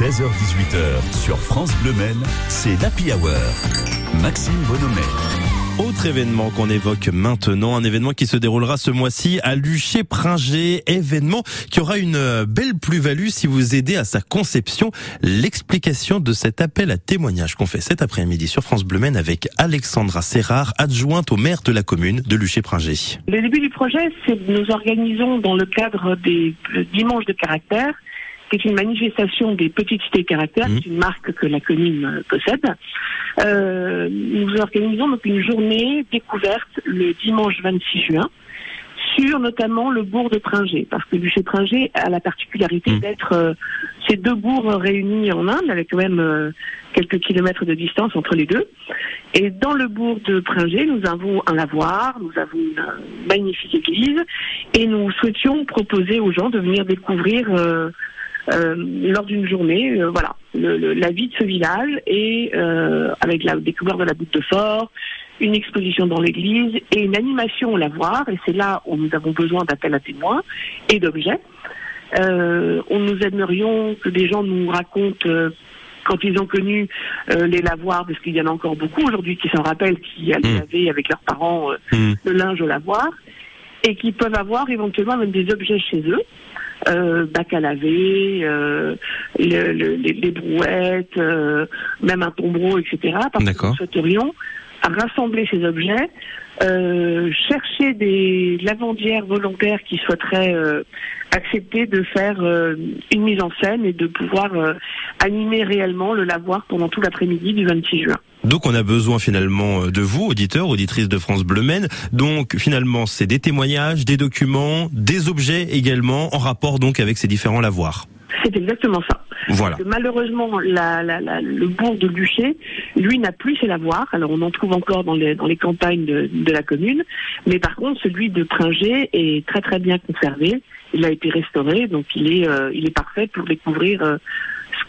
16h-18h sur France Bleu Maine, c'est l'Happy Hour. Maxime Bonhomet. Autre événement qu'on évoque maintenant, un événement qui se déroulera ce mois-ci à Luché-Pringé, événement qui aura une belle plus-value si vous aidez à sa conception. L'explication de cet appel à témoignage qu'on fait cet après-midi sur France Bleu Maine avec Alexandra Serrard, adjointe au maire de la commune de Luché-Pringé. Le début du projet, c'est que nous organisons dans le cadre des dimanches de caractère c'est une manifestation des petites cités caractères, mmh. c'est une marque que la commune euh, possède. Euh, nous organisons donc une journée découverte le dimanche 26 juin sur notamment le bourg de Pringé, parce que Luché-Pringé a la particularité mmh. d'être euh, ces deux bourgs réunis en Inde, avec quand même euh, quelques kilomètres de distance entre les deux. Et dans le bourg de Pringé, nous avons un lavoir, nous avons une magnifique église, et nous souhaitions proposer aux gens de venir découvrir euh, lors d'une journée, euh, voilà, le, la vie de ce village et euh, avec la découverte de la butte de fort, une exposition dans l'église et une animation au lavoir. Et c'est là où nous avons besoin d'appels à témoins et d'objets. Euh, on nous aimerions que des gens nous racontent quand ils ont connu les lavoirs, parce qu'il y en a encore beaucoup aujourd'hui qui s'en rappellent, qui allaient mmh. avec leurs parents mmh. le linge au lavoir, et qui peuvent avoir éventuellement même des objets chez eux euh, bac à laver, euh, le, le, les, brouettes, euh, même un tombereau, etc. Parce que nous souhaiterions rassembler ces objets, euh, chercher des lavandières volontaires qui souhaiteraient euh, accepter de faire euh, une mise en scène et de pouvoir animer réellement le lavoir pendant tout l'après-midi du 26 juin. Donc on a besoin finalement de vous, auditeurs, auditrices de France Bleu Maine. Donc finalement c'est des témoignages, des documents, des objets également en rapport donc avec ces différents lavoirs. C'est exactement ça. Voilà. malheureusement, la, la, la, le bourg de Luché, lui, n'a plus ses lavoirs. Alors, on en trouve encore dans les, dans les campagnes de, de la commune. Mais par contre, celui de Pringé est très, très bien conservé. Il a été restauré, donc il est, euh, il est parfait pour découvrir euh,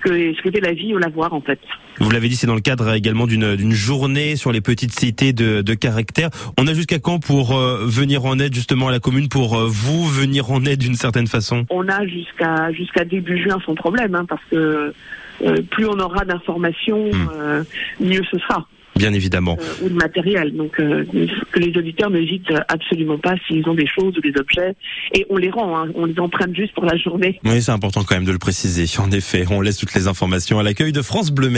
que ce qu'était la vie au lavoir en fait. Vous l'avez dit, c'est dans le cadre également d'une journée sur les petites cités de, de caractère. On a jusqu'à quand pour euh, venir en aide justement à la commune, pour euh, vous venir en aide d'une certaine façon? On a jusqu'à jusqu'à début juin sans problème, hein, parce que euh, plus on aura d'informations, hmm. mieux ce sera bien évidemment. Euh, ou de matériel. Donc euh, que les auditeurs n'hésitent absolument pas s'ils ont des choses ou des objets. Et on les rend, hein. on les emprunte juste pour la journée. Oui, c'est important quand même de le préciser. En effet, on laisse toutes les informations à l'accueil de France Bleu